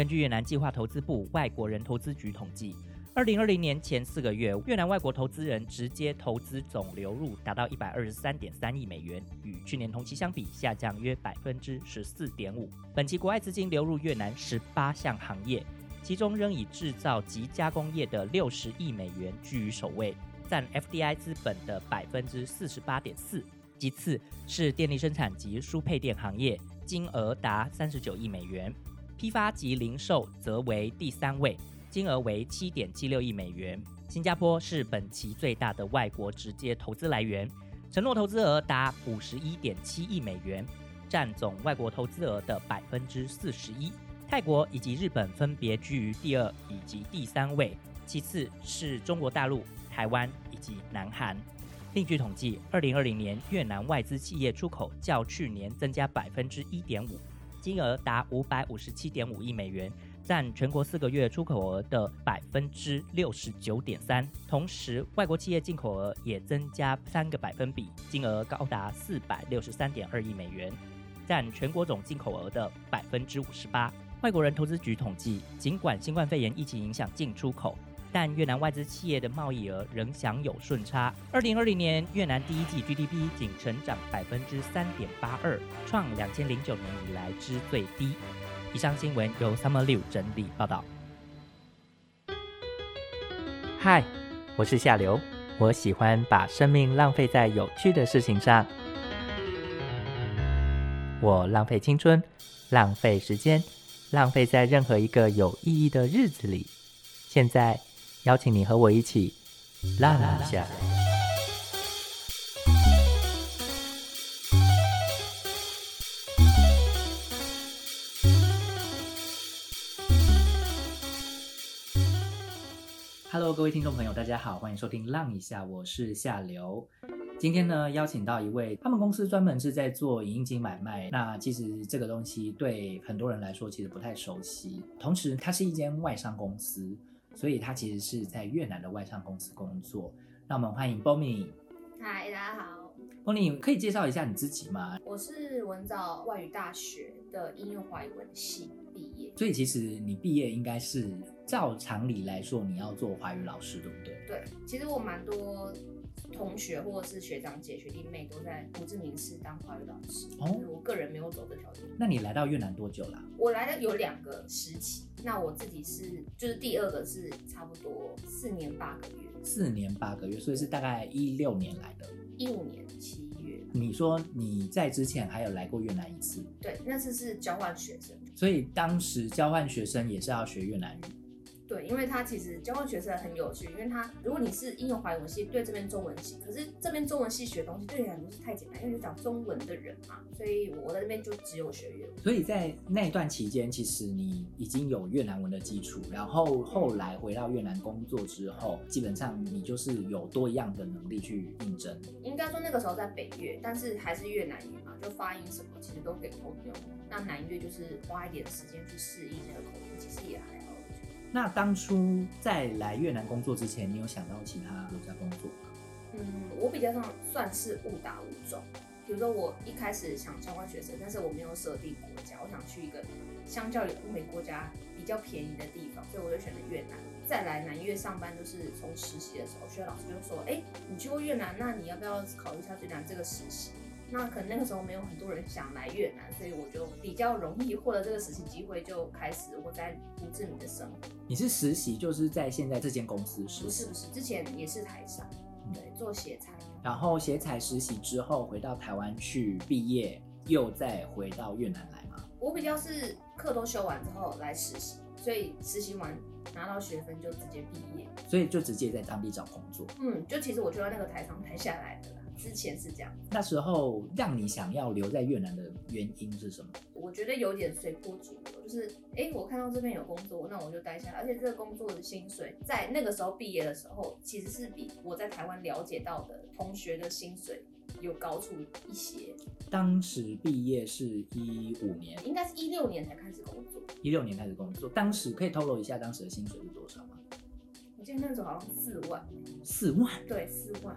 根据越南计划投资部外国人投资局统计，二零二零年前四个月，越南外国投资人直接投资总流入达到一百二十三点三亿美元，与去年同期相比下降约百分之十四点五。本期国外资金流入越南十八项行业，其中仍以制造及加工业的六十亿美元居于首位，占 FDI 资本的百分之四十八点四。其次是电力生产及输配电行业，金额达三十九亿美元；批发及零售则为第三位，金额为七点七六亿美元。新加坡是本期最大的外国直接投资来源，承诺投资额达五十一点七亿美元，占总外国投资额的百分之四十一。泰国以及日本分别居于第二以及第三位，其次是中国大陆、台湾以及南韩。另据统计，二零二零年越南外资企业出口较去年增加百分之一点五，金额达五百五十七点五亿美元，占全国四个月出口额的百分之六十九点三。同时，外国企业进口额也增加三个百分比，金额高达四百六十三点二亿美元，占全国总进口额的百分之五十八。外国人投资局统计，尽管新冠肺炎疫情影响进出口。但越南外资企业的贸易额仍享有顺差。二零二零年，越南第一季 GDP 仅成长百分之三点八二，创两千零九年以来之最低。以上新闻由 Summer Liu 整理报道。嗨，我是夏流，我喜欢把生命浪费在有趣的事情上。我浪费青春，浪费时间，浪费在任何一个有意义的日子里。现在。邀请你和我一起浪一下。Hello，各位听众朋友，大家好，欢迎收听《浪一下》，我是夏流。今天呢，邀请到一位，他们公司专门是在做影印机买卖。那其实这个东西对很多人来说其实不太熟悉。同时，它是一间外商公司。所以他其实是在越南的外商公司工作。那我们欢迎 Bonnie。嗨，大家好。Bonnie，可以介绍一下你自己吗？我是文藻外语大学的应用华语文系毕业。所以其实你毕业应该是照常理来说，你要做华语老师，对不对？对，其实我蛮多。同学或者是学长姐、学弟妹都在胡志明市当华语老师。哦，我个人没有走这条路。那你来到越南多久了？我来的有两个时期。那我自己是，就是第二个是差不多四年八个月。四年八个月，所以是大概一六年来的。一五年七月。你说你在之前还有来过越南一次？对，那次是交换学生。所以当时交换学生也是要学越南语。对，因为他其实交换学生很有趣，因为他如果你是应用华文系，对这边中文系，可是这边中文系学东西对你来说是太简单，因为你讲中文的人嘛，所以我在这边就只有学越文。所以在那段期间，其实你已经有越南文的基础，然后后来回到越南工作之后，基本上你就是有多样的能力去应征。应该说那个时候在北越，但是还是越南语嘛，就发音什么其实都可以通用。那南越就是花一点时间去适应那个口音，其实也还好。那当初在来越南工作之前，你有想到其他国家工作吗？嗯，我比较上算是误打误撞。比如说，我一开始想交换学生，但是我没有设定国家，我想去一个相较于欧美国家比较便宜的地方，所以我就选了越南。再来南越上班，就是从实习的时候，学校老师就说：“哎，你去过越南，那你要不要考虑一下越南这个实习？”那可能那个时候没有很多人想来越南，所以我就比较容易获得这个实习机会，就开始我在胡志明的生活。你是实习，就是在现在这间公司实习？不是不是，之前也是台商，对，做鞋材。然后鞋材实习之后回到台湾去毕业，又再回到越南来吗？我比较是课都修完之后来实习，所以实习完拿到学分就直接毕业，所以就直接在当地找工作。嗯，就其实我就在那个台上台下来的。之前是这样，那时候让你想要留在越南的原因是什么？我觉得有点随波逐流，就是哎，我看到这边有工作，那我就待下来。而且这个工作的薪水，在那个时候毕业的时候，其实是比我在台湾了解到的同学的薪水有高出一些。当时毕业是一五年，应该是一六年才开始工作。一六年开始工作，当时可以透露一下当时的薪水是多少吗？我记得那时候好像四万。四万？对，四万。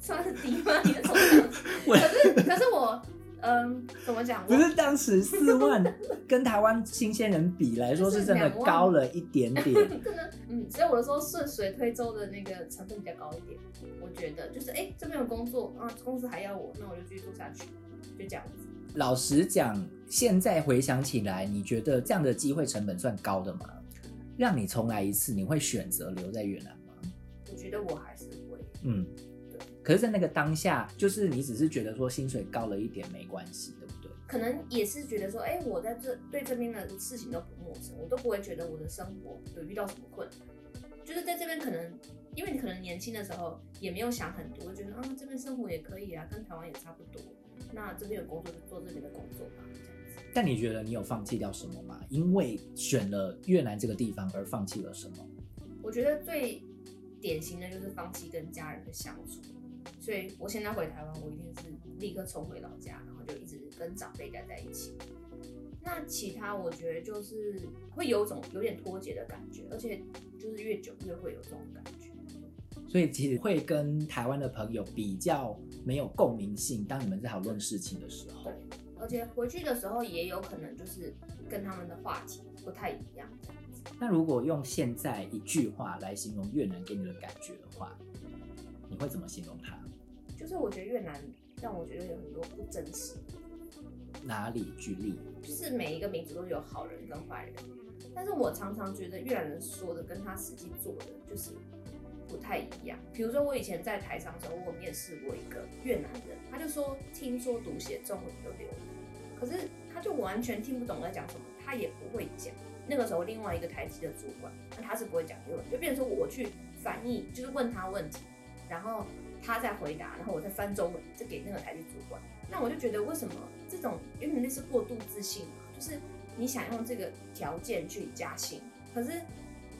算是低吗？可是可是我嗯，怎么讲？不是当时四万 跟台湾新鲜人比来说是真的高了一点点。可能嗯，所以我的说顺水推舟的那个成分比较高一点。我觉得就是哎，这边有工作啊，公司还要我，那我就继续做下去，就这样子。老实讲，现在回想起来，你觉得这样的机会成本算高的吗？让你重来一次，你会选择留在越南吗？我觉得我还是会。嗯。可是，在那个当下，就是你只是觉得说薪水高了一点没关系，对不对？可能也是觉得说，哎，我在这对这边的事情都不陌生，我都不会觉得我的生活有遇到什么困难。就是在这边，可能因为你可能年轻的时候也没有想很多，觉得啊这边生活也可以啊，跟台湾也差不多。那这边有工作就做这边的工作吧，这样子。但你觉得你有放弃掉什么吗？因为选了越南这个地方而放弃了什么？我觉得最典型的就是放弃跟家人的相处。所以我现在回台湾，我一定是立刻冲回老家，然后就一直跟长辈待在一起。那其他我觉得就是会有种有点脱节的感觉，而且就是越久越会有这种感觉。所以其实会跟台湾的朋友比较没有共鸣性。当你们在讨论事情的时候，对，而且回去的时候也有可能就是跟他们的话题不太一样。那如果用现在一句话来形容越南给你的感觉的话，你会怎么形容它？就是我觉得越南让我觉得有很多不真实。哪里举例？就是每一个民族都有好人跟坏人，但是我常常觉得越南人说的跟他实际做的就是不太一样。比如说我以前在台上的时候，我面试过一个越南人，他就说听说读写中文都流可是他就完全听不懂在讲什么，他也不会讲。那个时候另外一个台籍的主管，那他是不会讲英文，就变成说我去翻译，就是问他问题，然后。他在回答，然后我在翻中文，就给那个台籍主管。那我就觉得，为什么这种因为那是过度自信嘛？就是你想用这个条件去加薪，可是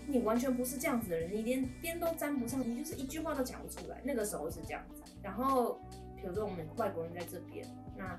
你完全不是这样子的人，你连边都沾不上，你就是一句话都讲不出来。那个时候是这样子。然后，比如说我们外国人在这边，那。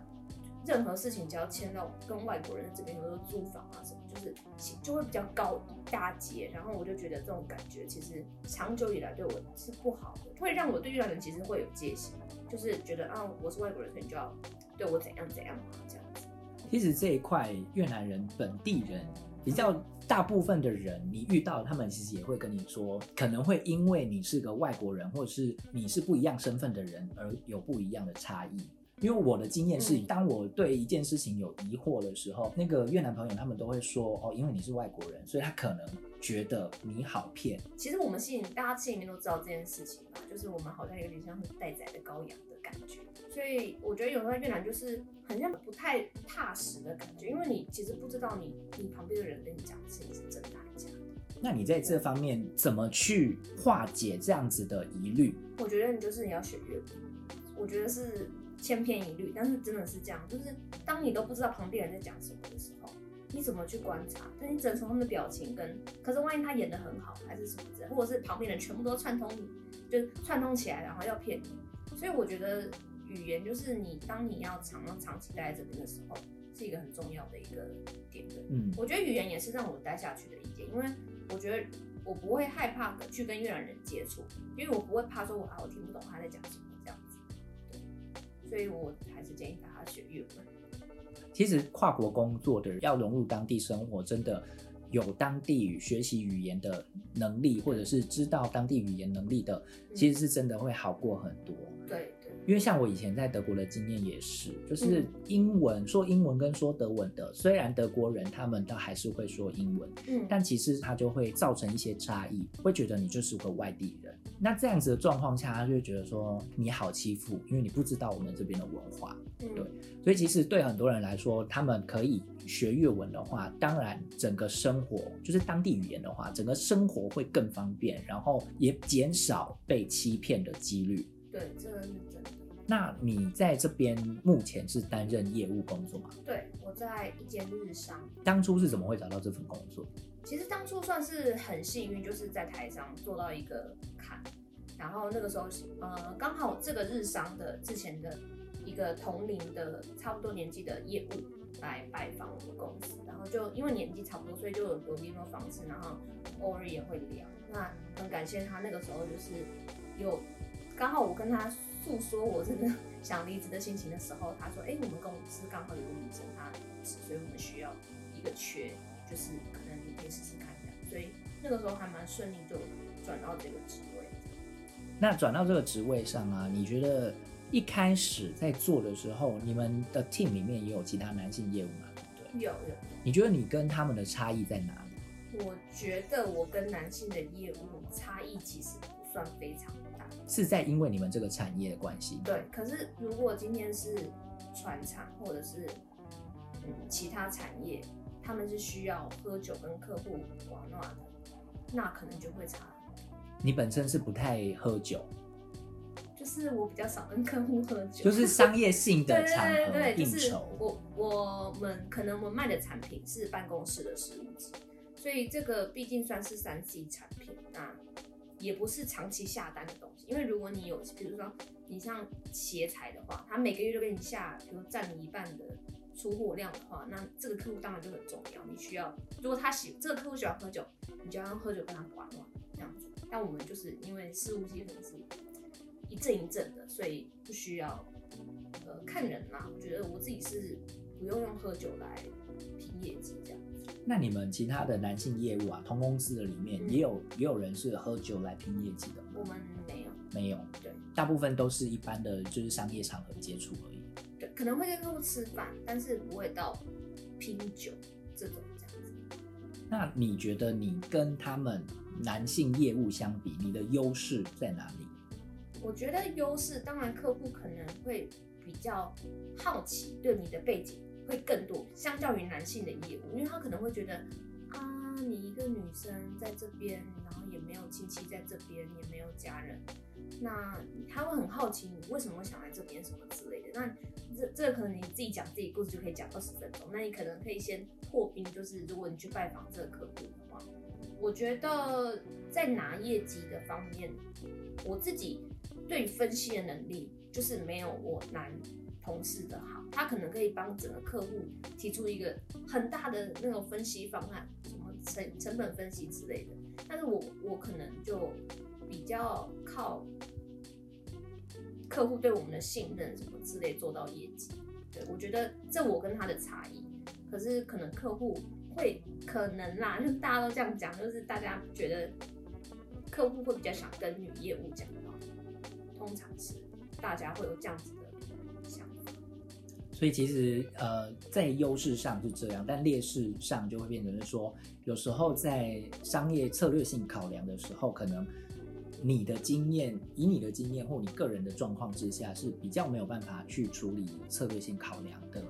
任何事情只要签到跟外国人这边，比如说租房啊什么，就是就会比较高一大截。然后我就觉得这种感觉其实长久以来对我是不好的，会让我对越南人其实会有戒心，就是觉得啊我是外国人，所以你就要对我怎样怎样啊这样子。其实这一块越南人本地人比较大部分的人，你遇到他们其实也会跟你说，可能会因为你是个外国人，或者是你是不一样身份的人而有不一样的差异。因为我的经验是，当我对一件事情有疑惑的时候，那个越南朋友他们都会说：“哦，因为你是外国人，所以他可能觉得你好骗。”其实我们心里，大家心里面都知道这件事情吧，就是我们好像有点像是待宰的羔羊的感觉。所以我觉得有时候越南就是很像不太踏实的感觉，因为你其实不知道你你旁边的人跟你讲的事情是真的还是假的。那你在这方面怎么去化解这样子的疑虑？我觉得你就是你要学越南，我觉得是。千篇一律，但是真的是这样，就是当你都不知道旁边人在讲什么的时候，你怎么去观察？但你只能从他们的表情跟，可是万一他演的很好，还是什么的，或者是旁边人全部都串通你，就串通起来，然后要骗你。所以我觉得语言就是你当你要长长期待在这边的时候，是一个很重要的一个点。嗯，我觉得语言也是让我待下去的一点，因为我觉得我不会害怕去跟越南人接触，因为我不会怕说我啊我听不懂他在讲什么。所以我还是建议大家学粤文。其实跨国工作的人要融入当地生活，真的有当地语学习语言的能力，或者是知道当地语言能力的，其实是真的会好过很多。对。因为像我以前在德国的经验也是，就是英文说英文跟说德文的，虽然德国人他们都还是会说英文，嗯，但其实他就会造成一些差异，会觉得你就是个外地人。那这样子的状况下，他就会觉得说你好欺负，因为你不知道我们这边的文化，对。所以其实对很多人来说，他们可以学粤文的话，当然整个生活就是当地语言的话，整个生活会更方便，然后也减少被欺骗的几率。对，这个是真的。那你在这边目前是担任业务工作吗？对，我在一间日商。当初是怎么会找到这份工作？其实当初算是很幸运，就是在台上做到一个坎，然后那个时候呃刚好这个日商的之前的一个同龄的差不多年纪的业务来拜访我们公司，然后就因为年纪差不多，所以就有有联络方式，然后偶尔也会聊。那很感谢他那个时候就是有。刚好我跟他诉说我真的 想离职的心情的时候，他说：“哎，我们公司刚好有个女生她，所以我们需要一个缺，就是可能你可以试试看这样。”所以那个时候还蛮顺利，就转到这个职位。那转到这个职位上啊，你觉得一开始在做的时候，你们的 team 里面也有其他男性业务吗？对，有有。你觉得你跟他们的差异在哪里？我觉得我跟男性的业务差异其实不算非常大，是在因为你们这个产业的关系。对，可是如果今天是船厂或者是嗯其他产业，他们是需要喝酒跟客户玩闹的，那可能就会差。你本身是不太喝酒，就是我比较少跟客户喝酒，就是商业性的场合应酬。我我们可能我们卖的产品是办公室的食物机。所以这个毕竟算是三 C 产品，那也不是长期下单的东西。因为如果你有，比如说你像鞋材的话，他每个月都给你下，比如占你一半的出货量的话，那这个客户当然就很重要。你需要，如果他喜这个客户喜欢喝酒，你就要用喝酒跟他玩玩这样子。但我们就是因为事务机可能是一阵一阵的，所以不需要呃看人啦。我觉得我自己是不用用喝酒来拼业绩这样。那你们其他的男性业务啊，同公司的里面也有也有人是喝酒来拼业绩的吗？我们没有，没有，对，大部分都是一般的，就是商业场合接触可能会跟客户吃饭，但是不会到拼酒这种这样子。那你觉得你跟他们男性业务相比，你的优势在哪里？我觉得优势，当然客户可能会比较好奇对你的背景。会更多，相较于男性的业务，因为他可能会觉得，啊，你一个女生在这边，然后也没有亲戚在这边，也没有家人，那他会很好奇你为什么会想来这边什么之类的。那这这可能你自己讲自己故事就可以讲二十分钟，那你可能可以先破冰，就是如果你去拜访这个客户的话，我觉得在拿业绩的方面，我自己对分析的能力就是没有我男。同事的好，他可能可以帮整个客户提出一个很大的那种分析方案，什么成成本分析之类的。但是我我可能就比较靠客户对我们的信任什么之类做到业绩。对我觉得这我跟他的差异。可是可能客户会可能啦，就 大家都这样讲，就是大家觉得客户会比较想跟女业务讲话，通常是大家会有这样子的想法。所以其实呃，在优势上是这样，但劣势上就会变成是说，有时候在商业策略性考量的时候，可能你的经验，以你的经验或你个人的状况之下，是比较没有办法去处理策略性考量的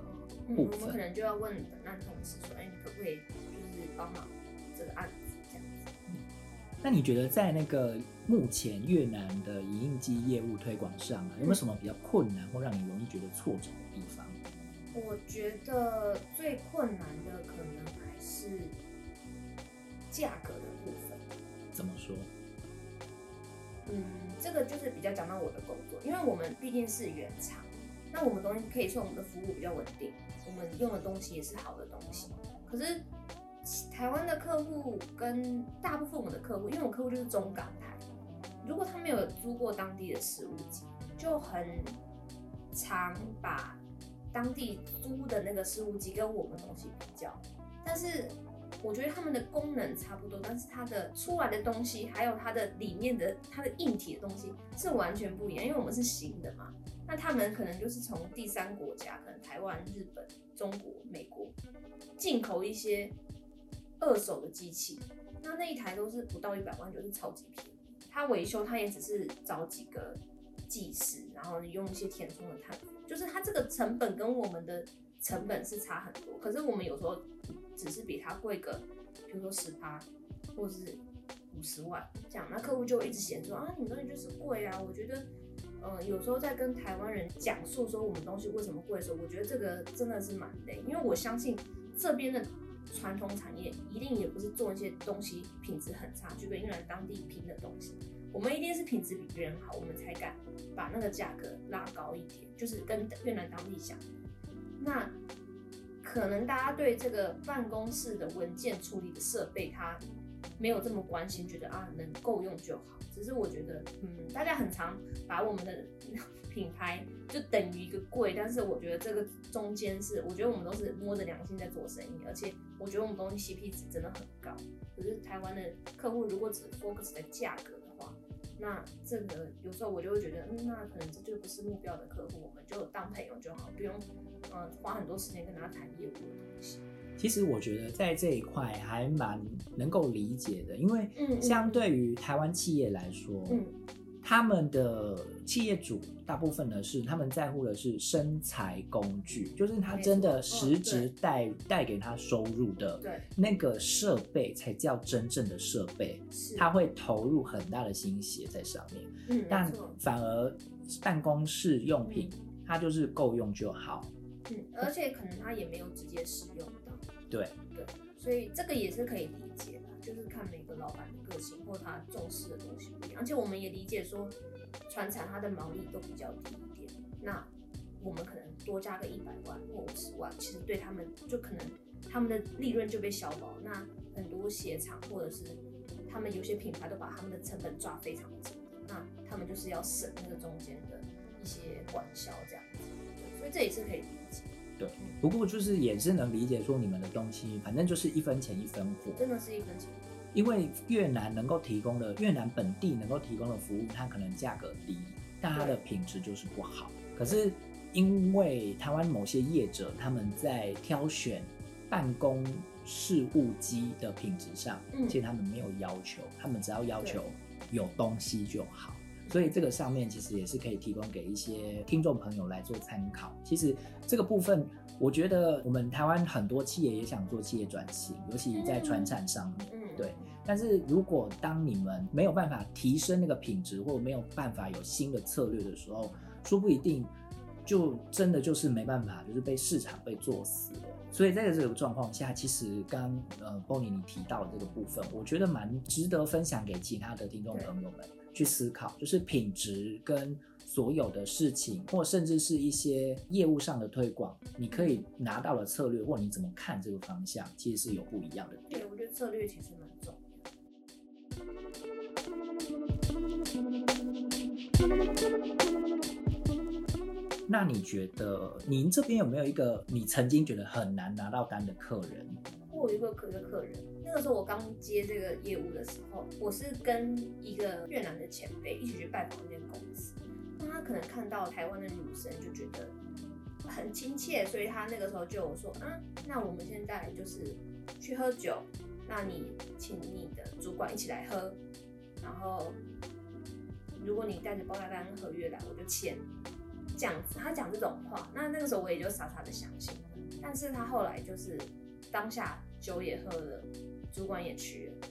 部分。我们可能就要问本案同事说，哎，你可不可以就是帮忙这个案子这样子？那你觉得在那个目前越南的影印机业务推广上啊，有没有什么比较困难或让你容易觉得挫折的地方？我觉得最困难的可能还是价格的部分。怎么说？嗯，这个就是比较讲到我的工作，因为我们毕竟是原厂，那我们东西可以说我们的服务比较稳定，我们用的东西也是好的东西。可是台湾的客户跟大部分我的客户，因为我客户就是中港台，如果他没有租过当地的食物机，就很常把。当地租的那个事务机跟我们东西比较，但是我觉得他们的功能差不多，但是它的出来的东西，还有它的里面的它的硬体的东西是完全不一样，因为我们是新的嘛，那他们可能就是从第三国家，可能台湾、日本、中国、美国进口一些二手的机器，那那一台都是不到一百万，就是超级便宜，它维修它也只是找几个技师，然后用一些填充的碳。就是它这个成本跟我们的成本是差很多，可是我们有时候只是比它贵个，比如说十趴，或者是五十万这样，那客户就会一直嫌说啊，你东西就是贵啊。我觉得，呃，有时候在跟台湾人讲述说我们东西为什么贵的时候，我觉得这个真的是蛮累，因为我相信这边的传统产业一定也不是做一些东西品质很差，就跟越南当地拼的东西。我们一定是品质比别人好，我们才敢把那个价格拉高一点，就是跟越南当地想。那可能大家对这个办公室的文件处理的设备，它没有这么关心，觉得啊能够用就好。只是我觉得，嗯，大家很常把我们的 品牌就等于一个贵，但是我觉得这个中间是，我觉得我们都是摸着良心在做生意，而且我觉得我们东西 CP 值真的很高。可是台湾的客户如果只 focus 在价格，那这个有时候我就会觉得，嗯，那可能这就不是目标的客户，我们就当朋友就好，不用嗯花很多时间跟他谈业务的东西。其实我觉得在这一块还蛮能够理解的，因为相对于台湾企业来说，他们的企业主大部分呢是他们在乎的是生财工具，就是他真的实质带带给他收入的那个设备才叫真正的设备，他会投入很大的心血在上面。但反而办公室用品，它就是够用就好。嗯，而且可能他也没有直接使用到。对。对，所以这个也是可以理解。的，就是看每个老板的个性或他重视的东西不一样。而且我们也理解说，船厂它的毛利都比较低一点，那我们可能多加个一百万或五十万，其实对他们就可能他们的利润就被消薄。那很多鞋厂或者是他们有些品牌都把他们的成本抓非常紧，那他们就是要省那个中间的一些管销这样子，所以这也是可以理解。对，不过就是也是能理解说你们的东西，反正就是一分钱一分货，真的是一分钱。因为越南能够提供的越南本地能够提供的服务，它可能价格低，但它的品质就是不好。可是因为台湾某些业者他们在挑选办公事务机的品质上，其实他们没有要求，他们只要要求有东西就好。所以这个上面其实也是可以提供给一些听众朋友来做参考。其实这个部分，我觉得我们台湾很多企业也想做企业转型，尤其在传产上面，对。但是如果当你们没有办法提升那个品质，或者没有办法有新的策略的时候，说不一定就真的就是没办法，就是被市场被做死了。所以在这个状况下，其实刚呃 Bonnie 你提到的这个部分，我觉得蛮值得分享给其他的听众朋友们。去思考，就是品质跟所有的事情，或甚至是一些业务上的推广，你可以拿到的策略，或你怎么看这个方向，其实是有不一样的。对，我觉得策略其实蛮重要。那你觉得您这边有没有一个你曾经觉得很难拿到单的客人？我有一个客一个客人。那个时候我刚接这个业务的时候，我是跟一个越南的前辈一起去拜访那间公司。那他可能看到台湾的女生就觉得很亲切，所以他那个时候就有说：“嗯，那我们现在就是去喝酒，那你请你的主管一起来喝，然后如果你带着包大单合约来，我就签。”这样子，他讲这种话，那那个时候我也就傻傻的相信。但是他后来就是当下酒也喝了。主管也去了，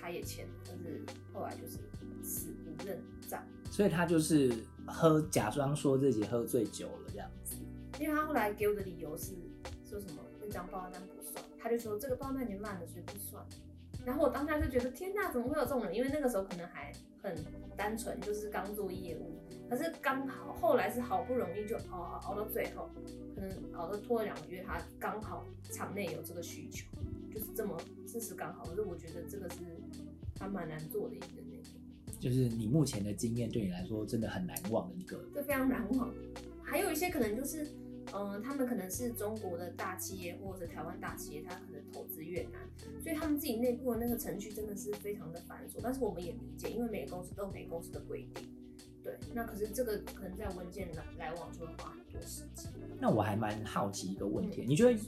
他也签了，但是后来就是死不认账。所以他就是喝，假装说自己喝醉酒了这样子。因为他后来给我的理由是说什么那张报单不算，他就说这个报单已经烂了，所以不算。然后我当下就觉得天哪，怎么会有这种人？因为那个时候可能还很单纯，就是刚做业务。可是刚好后来是好不容易就熬熬熬到最后，可能熬到拖了两个月，他刚好场内有这个需求。就是这么事实刚好，可是我觉得这个是还蛮难做的一个那个。就是你目前的经验对你来说真的很难忘的一个。这非常难忘。还有一些可能就是，嗯，他们可能是中国的大企业或者台湾大企业，他可能投资越南，所以他们自己内部的那个程序真的是非常的繁琐。但是我们也理解，因为每个公司都有每个公司的规定。对，那可是这个可能在文件来来往就会花很多时间。那我还蛮好奇一个问题，你觉得？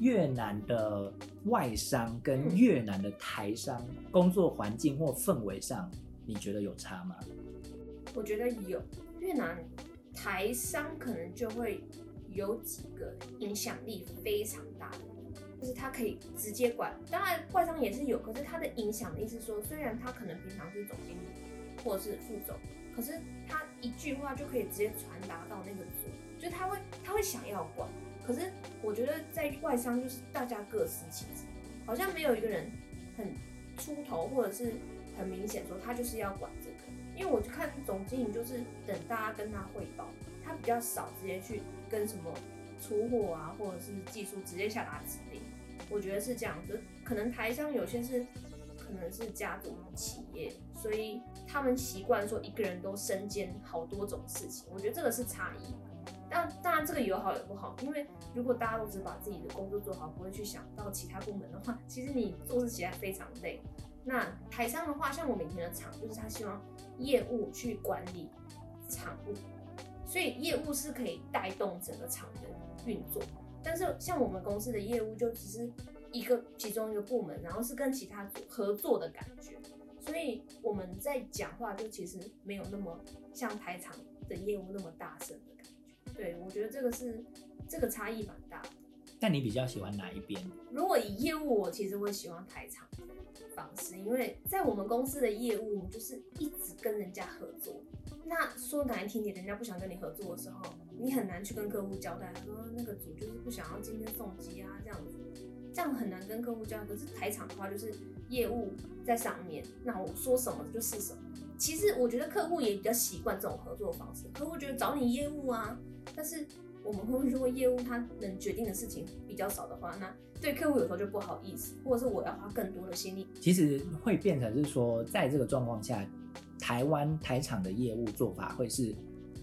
越南的外商跟越南的台商工作环境或氛围上，你觉得有差吗？我觉得有，越南台商可能就会有几个影响力非常大的，就是他可以直接管。当然外商也是有，可是他的影响力是说，虽然他可能平常是总经理或者是副总，可是他一句话就可以直接传达到那个组，就他会他会想要管。可是我觉得在外商就是大家各司其职，好像没有一个人很出头，或者是很明显说他就是要管这个。因为我就看总经理就是等大家跟他汇报，他比较少直接去跟什么出货啊，或者是技术直接下达指令。我觉得是这样子，可能台商有些是可能是家族企业，所以他们习惯说一个人都身兼好多种事情。我觉得这个是差异。但当然这个有好有不好，因为如果大家都只把自己的工作做好，不会去想到其他部门的话，其实你做事起来非常累。那台商的话，像我每天的厂，就是他希望业务去管理厂务，所以业务是可以带动整个厂的运作。但是像我们公司的业务，就只是一个其中一个部门，然后是跟其他组合作的感觉，所以我们在讲话就其实没有那么像台厂的业务那么大声的感觉。对我觉得这个是这个差异蛮大的。但你比较喜欢哪一边？如果以业务，我其实会喜欢台厂的方式，因为在我们公司的业务就是一直跟人家合作。那说难听点，人家不想跟你合作的时候，你很难去跟客户交代，说那个组就是不想要今天送机啊，这样子，这样很难跟客户交代。可是台场的话，就是业务在上面，那我说什么就是什么。其实我觉得客户也比较习惯这种合作方式，客户觉得找你业务啊，但是我们会如果业务他能决定的事情比较少的话，那对客户有时候就不好意思，或者是我要花更多的心力。其实会变成是说，在这个状况下。台湾台厂的业务做法会是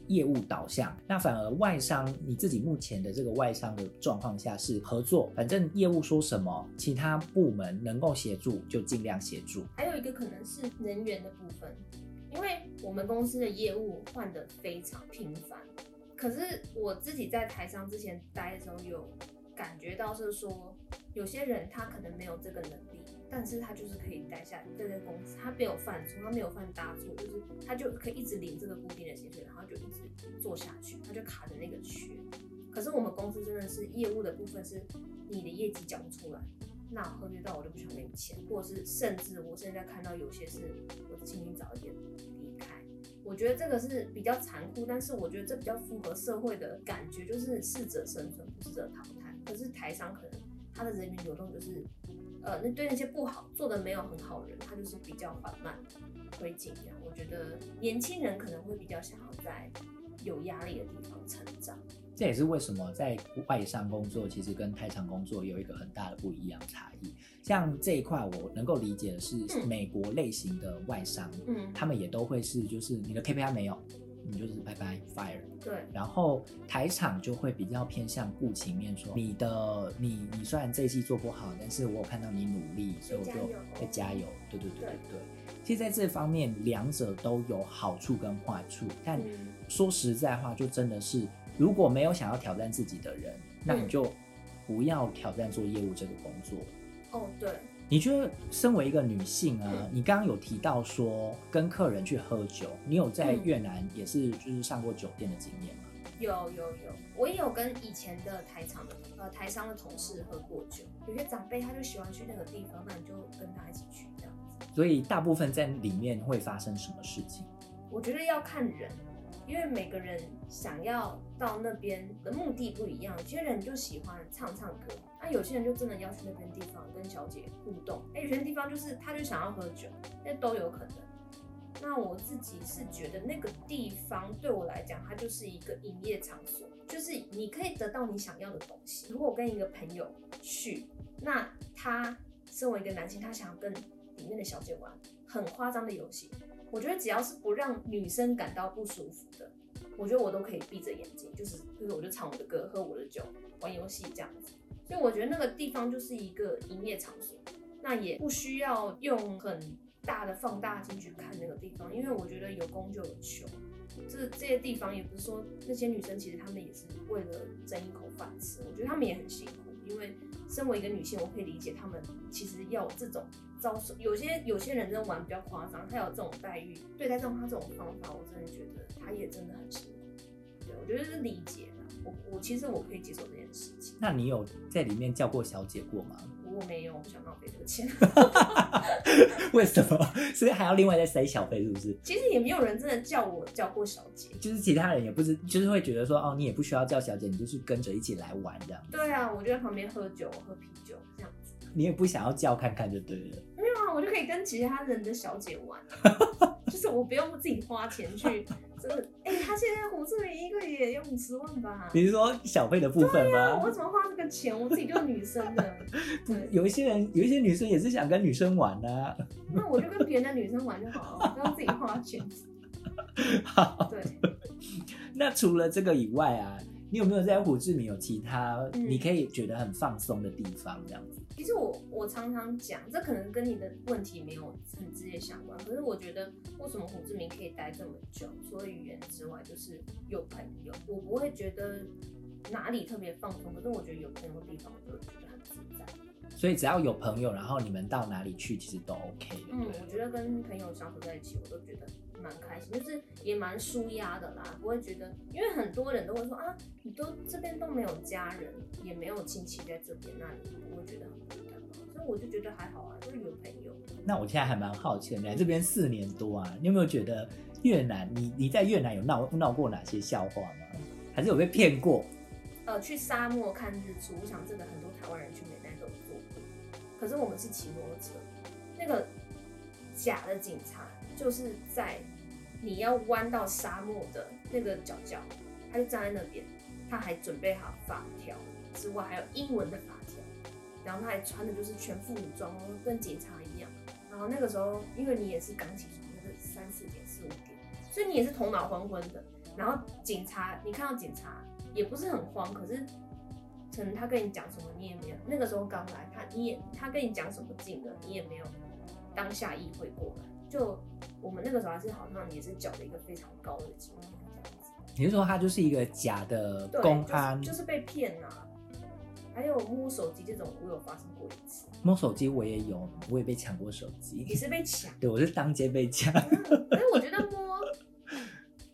业务导向，那反而外商你自己目前的这个外商的状况下是合作，反正业务说什么，其他部门能够协助就尽量协助。还有一个可能是人员的部分，因为我们公司的业务换的非常频繁，可是我自己在台商之前待的时候有感觉到是说，有些人他可能没有这个能力。但是他就是可以待下在这个公司，他没有犯错，他没有犯大错，就是他就可以一直领这个固定的薪水，然后就一直做下去，他就卡着那个缺。可是我们公司真的是业务的部分是，你的业绩讲不出来，那合约到我就不想给你钱，或者是甚至我现在看到有些是，我请你早一点离开。我觉得这个是比较残酷，但是我觉得这比较符合社会的感觉，就是适者生存，不适者淘汰。可是台商可能他的人员流动就是。呃，那对那些不好做的没有很好的人，他就是比较缓慢推进这样。我觉得年轻人可能会比较想要在有压力的地方成长。这也是为什么在外商工作其实跟台厂工作有一个很大的不一样差异。像这一块我能够理解的是，美国类型的外商，嗯，他们也都会是就是你的 KPI 没有。你就是拜拜 fire，对，然后台场就会比较偏向顾情面，说你的你你虽然这一季做不好，但是我有看到你努力，所以我就会加油。对对对对对。其实在这方面，两者都有好处跟坏处。但说实在话，就真的是如果没有想要挑战自己的人，那你就不要挑战做业务这个工作。哦，对。你觉得身为一个女性啊，你刚刚有提到说跟客人去喝酒，你有在越南也是就是上过酒店的经验吗？有有有，我也有跟以前的台厂的呃台商的同事喝过酒。有些长辈他就喜欢去那个地方，那你就跟他一起去这样子。所以大部分在里面会发生什么事情？我觉得要看人。因为每个人想要到那边的目的不一样，有些人就喜欢唱唱歌，那有些人就真的要去那边地方跟小姐互动，哎，有些地方就是他就想要喝酒，那都有可能。那我自己是觉得那个地方对我来讲，它就是一个营业场所，就是你可以得到你想要的东西。如果我跟一个朋友去，那他身为一个男性，他想要跟里面的小姐玩很夸张的游戏。我觉得只要是不让女生感到不舒服的，我觉得我都可以闭着眼睛，就是就是我就唱我的歌，喝我的酒，玩游戏这样子。所以我觉得那个地方就是一个营业场所，那也不需要用很大的放大镜去看那个地方，因为我觉得有供就有求。这这些地方也不是说那些女生其实她们也是为了争一口饭吃，我觉得她们也很辛苦，因为身为一个女性，我可以理解她们其实要这种。遭受有些有些人真的玩比较夸张，他有这种待遇，对待这种他这种方法，我真的觉得他也真的很辛苦。对我觉得是理解，我我其实我可以接受这件事情。那你有在里面叫过小姐过吗？我没有，我不想浪费这个钱。为什么？所以还要另外再塞小费，是不是？其实也没有人真的叫我叫过小姐，就是其他人也不是，就是会觉得说哦，你也不需要叫小姐，你就是跟着一起来玩这样。对啊，我就在旁边喝酒，喝啤酒这样子。你也不想要叫看看就对了。没有啊我就可以跟其他人的小姐玩，就是我不用自己花钱去真的，哎，他现在胡志明一个月要五十万吧？你是说小费的部分吗？我怎么花这个钱？我自己就是女生的。对，有一些人，有一些女生也是想跟女生玩呢。那我就跟别的女生玩就好了，不要自己花钱。好。对。那除了这个以外啊？你有没有在胡志明有其他你可以觉得很放松的地方？这样子，其实我我常常讲，这可能跟你的问题没有很直接相关。可是我觉得，为什么胡志明可以待这么久？除了语言之外，就是有朋友。我不会觉得哪里特别放松，可是我觉得有朋友的地方，我就觉得很自在。所以只要有朋友，然后你们到哪里去，其实都 OK 的。嗯，我觉得跟朋友相处在一起，我都觉得。蛮开心，就是也蛮舒压的啦，不会觉得，因为很多人都会说啊，你都这边都没有家人，也没有亲戚在这边，那你不会觉得很孤单吗？所以我就觉得还好啊，就是有朋友。那我现在还蛮好奇，你来这边四年多啊，你有没有觉得越南，你你在越南有闹闹过哪些笑话吗？还是有被骗过？呃，去沙漠看日出，我想这个很多台湾人去美可是我们是骑摩托车，那个假的警察就是在。你要弯到沙漠的那个角角，他就站在那边，他还准备好发条，之外还有英文的发条，然后他还穿的就是全副武装，跟警察一样。然后那个时候，因为你也是刚起床，就是三四点、四五点，所以你也是头脑昏昏的。然后警察，你看到警察也不是很慌，可是可能他跟你讲什么，你也没有。那个时候刚来，你也他跟你讲什么劲了，你也没有当下意会过来。就我们那个时候还是好像也是缴了一个非常高的金额这样子。你是说他就是一个假的公安？就是被骗呐。还有摸手机这种，我有发生过一次。摸手机我也有，我也被抢过手机。你是被抢？对，我是当街被抢。我觉得摸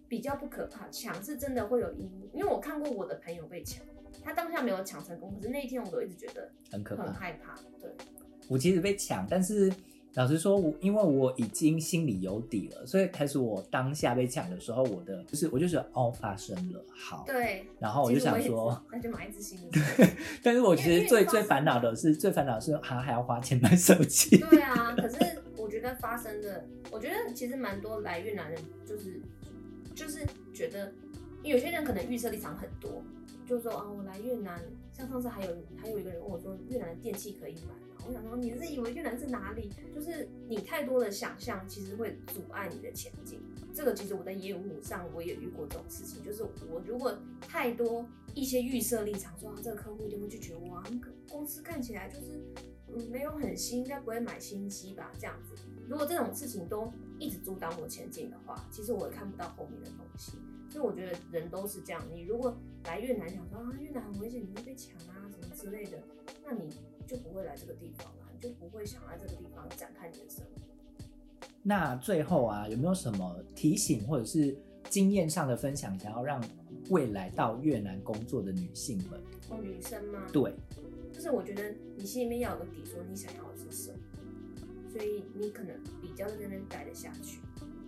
比较不可怕，抢是真的会有阴影。因为我看过我的朋友被抢，他当下没有抢成功，可是那一天我都一直觉得很可怕、很害怕。对，我其实被抢，但是。老实说，我因为我已经心里有底了，所以开始我当下被抢的时候，我的就是我就是哦发生了，好，对，然后我就想说，那就买一只新的。但是我其实最最烦恼的是，最烦恼是他还要花钱买手机。对啊，可是我觉得发生的，我觉得其实蛮多来越南人就是就是觉得，有些人可能预设立场很多，就说啊，我来越南，像上次还有还有一个人问我说，越南的电器可以买吗。我想说，你是以为越南是哪里？就是你太多的想象，其实会阻碍你的前进。这个其实我在业务上我也遇过这种事情，就是我如果太多一些预设立场，说啊这个客户一定会拒绝我啊，公司看起来就是嗯没有很新，应该不会买新机吧？这样子，如果这种事情都一直阻挡我前进的话，其实我也看不到后面的东西。所以我觉得人都是这样，你如果来越南想说啊越南很危险，你会被抢啊什么之类的，那你。就不会来这个地方了，你就不会想在这个地方展开你的生活。那最后啊，有没有什么提醒或者是经验上的分享，想要让未来到越南工作的女性们？哦，女生吗？对，就是我觉得你心里面要有个底，说你想要的是什么，所以你可能比较在那边待得下去。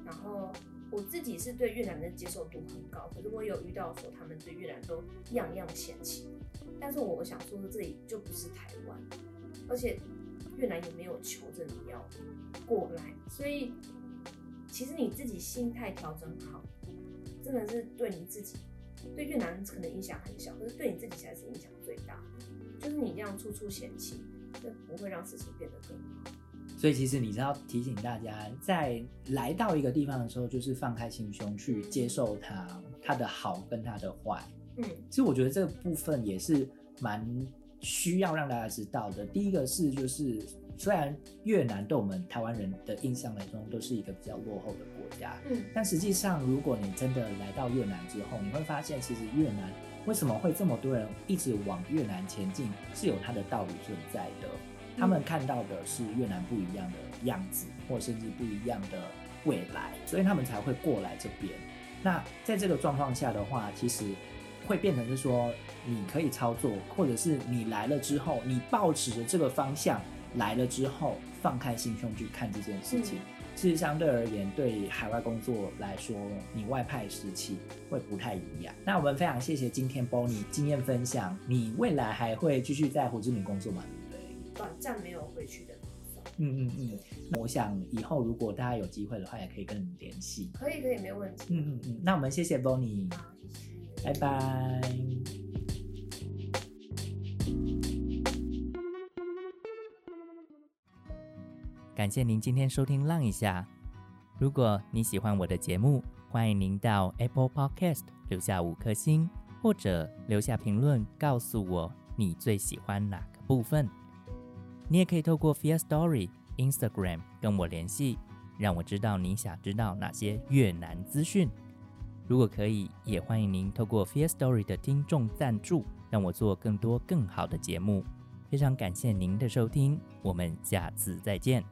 然后我自己是对越南的接受度很高，可是我有遇到说他们对越南都样样嫌弃。但是我想说的，这里就不是台湾，而且越南也没有求着你要过来，所以其实你自己心态调整好，真的是对你自己，对越南可能影响很小，可是对你自己才是影响最大。就是你这样处处嫌弃，这不会让事情变得更好。所以其实你是要提醒大家，在来到一个地方的时候，就是放开心胸去接受它，它的好跟它的坏。嗯，其实我觉得这个部分也是蛮需要让大家知道的。第一个是，就是虽然越南对我们台湾人的印象来说都是一个比较落后的国家，嗯，但实际上如果你真的来到越南之后，你会发现，其实越南为什么会这么多人一直往越南前进，是有它的道理存在的。他们看到的是越南不一样的样子，或甚至不一样的未来，所以他们才会过来这边。那在这个状况下的话，其实。会变成是说，你可以操作，或者是你来了之后，你抱持着这个方向来了之后，放开心胸去看这件事情。其实相对而言，对海外工作来说，你外派时期会不太一样。那我们非常谢谢今天 Bonnie 经验分享。你未来还会继续在胡志明工作吗？对，短暂没有回去的。嗯嗯嗯。那我想以后如果大家有机会的话，也可以跟你联系。可以可以，没问题。嗯嗯嗯。那我们谢谢 Bonnie。拜拜。感谢您今天收听《浪一下》。如果你喜欢我的节目，欢迎您到 Apple Podcast 留下五颗星，或者留下评论告诉我你最喜欢哪个部分。你也可以透过 Fear Story Instagram 跟我联系，让我知道你想知道哪些越南资讯。如果可以，也欢迎您透过 Fear Story 的听众赞助，让我做更多更好的节目。非常感谢您的收听，我们下次再见。